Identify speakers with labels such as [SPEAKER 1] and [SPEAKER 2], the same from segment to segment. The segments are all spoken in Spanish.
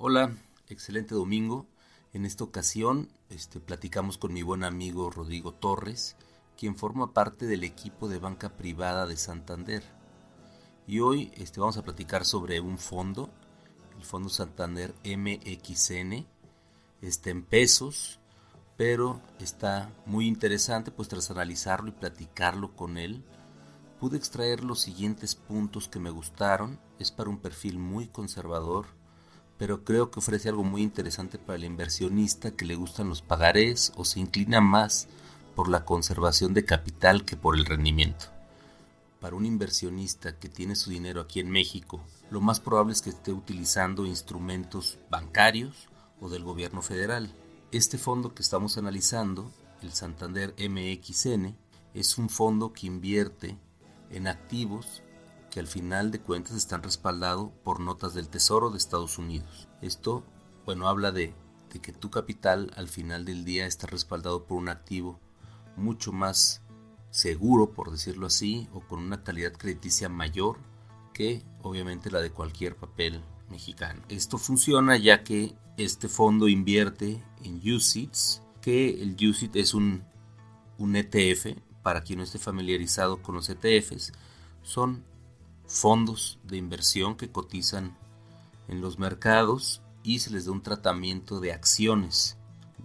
[SPEAKER 1] Hola, excelente domingo. En esta ocasión este, platicamos con mi buen amigo Rodrigo Torres, quien forma parte del equipo de banca privada de Santander. Y hoy este, vamos a platicar sobre un fondo, el Fondo Santander MXN, está en pesos, pero está muy interesante, pues tras analizarlo y platicarlo con él, pude extraer los siguientes puntos que me gustaron. Es para un perfil muy conservador, pero creo que ofrece algo muy interesante para el inversionista que le gustan los pagarés o se inclina más por la conservación de capital que por el rendimiento. Para un inversionista que tiene su dinero aquí en México, lo más probable es que esté utilizando instrumentos bancarios o del gobierno federal. Este fondo que estamos analizando, el Santander MXN, es un fondo que invierte en activos que al final de cuentas están respaldados por notas del Tesoro de Estados Unidos. Esto, bueno, habla de, que tu capital al final del día está respaldado por un activo mucho más seguro, por decirlo así, o con una calidad crediticia mayor que obviamente la de cualquier papel mexicano. Esto funciona ya que este fondo invierte en UCITS, que el UCIT es un ETF, para quien no esté familiarizado con los ETFs, son fondos de inversión que cotizan en los mercados y se les da un tratamiento de acciones.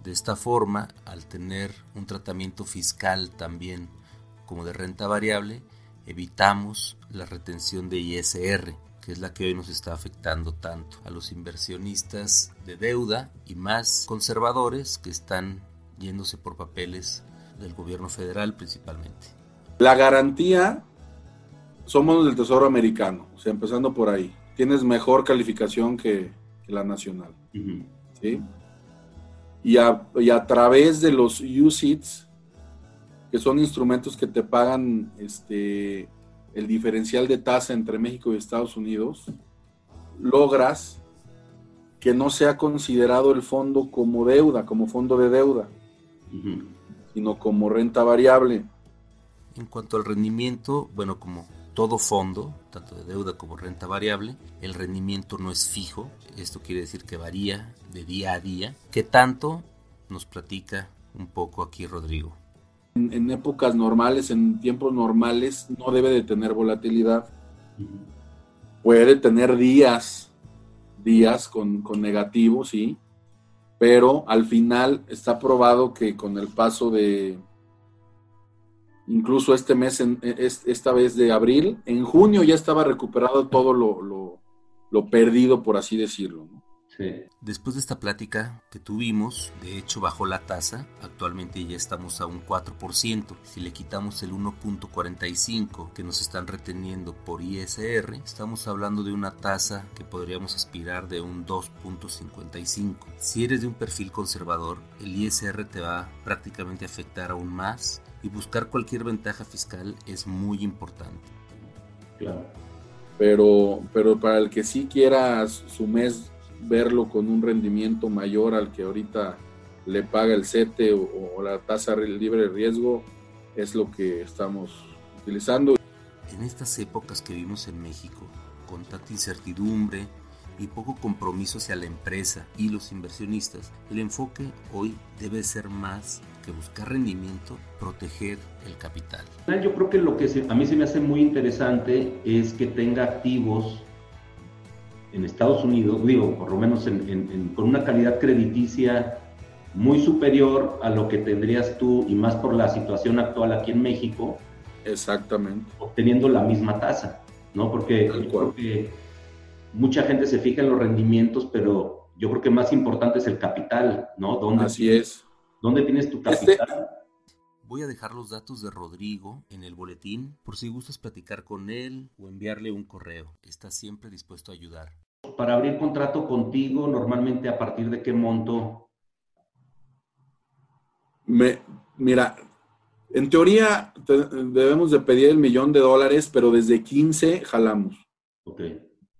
[SPEAKER 1] De esta forma, al tener un tratamiento fiscal también como de renta variable, evitamos la retención de ISR, que es la que hoy nos está afectando tanto a los inversionistas de deuda y más conservadores que están yéndose por papeles del gobierno federal principalmente.
[SPEAKER 2] La garantía somos del Tesoro Americano, o sea, empezando por ahí. Tienes mejor calificación que, la nacional. ¿sí? Y a, y a, través de los UCITS, que son instrumentos que te pagan este, el diferencial de tasa entre México y Estados Unidos, logras que no sea considerado el fondo como deuda, como fondo de deuda, sino como renta variable.
[SPEAKER 1] En cuanto al rendimiento, bueno, como todo fondo, tanto de deuda como renta variable, el rendimiento no es fijo, esto quiere decir que varía de día a día. ¿Qué tanto nos platica un poco aquí Rodrigo?
[SPEAKER 2] en, épocas normales, en tiempos normales, no debe de tener volatilidad. Puede tener días, días con, con negativo, sí, pero al final está probado que con el paso de, incluso este mes, en, esta vez de abril, en junio ya estaba recuperado todo lo, lo, lo perdido, por así decirlo. ¿no?
[SPEAKER 1] Después de esta plática que tuvimos, de hecho bajó la tasa, actualmente ya estamos a un 4%. Si le quitamos el 1.45 que nos están reteniendo por ISR, estamos hablando de una tasa que podríamos aspirar de un 2.55. Si eres de un perfil conservador, el ISR te va prácticamente a afectar aún más y buscar cualquier ventaja fiscal es muy importante.
[SPEAKER 2] Claro. Pero, pero para el que sí quiera su mes verlo con un rendimiento mayor al que ahorita le paga el CETE o, la tasa libre de riesgo, es lo que estamos utilizando.
[SPEAKER 1] En estas épocas que vivimos en México, con tanta incertidumbre y poco compromiso hacia la empresa y los inversionistas, el enfoque hoy debe ser más que buscar rendimiento, proteger el capital.
[SPEAKER 3] Yo creo que lo que a mí se me hace muy interesante es que tenga activos en Estados Unidos, digo, por lo menos con una calidad crediticia muy superior a lo que tendrías tú, y más por la situación actual aquí en México.
[SPEAKER 2] Exactamente.
[SPEAKER 3] Obteniendo la misma tasa, ¿no? Porque creo que mucha gente se fija en los rendimientos, pero yo creo que más importante es el capital, ¿no?
[SPEAKER 2] ¿Dónde Así es.
[SPEAKER 3] ¿Dónde tienes tu este capital?
[SPEAKER 1] Voy a dejar los datos de Rodrigo en el boletín por si gustas platicar con él o enviarle un correo. Está siempre dispuesto a ayudar.
[SPEAKER 3] Para abrir contrato contigo, normalmente a partir de qué monto?
[SPEAKER 2] Me, mira, en teoría debemos de pedir el millón de dólares, pero desde 15 jalamos.
[SPEAKER 3] Ok.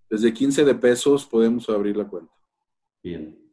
[SPEAKER 2] Desde 15 de pesos podemos abrir la cuenta.
[SPEAKER 3] Bien.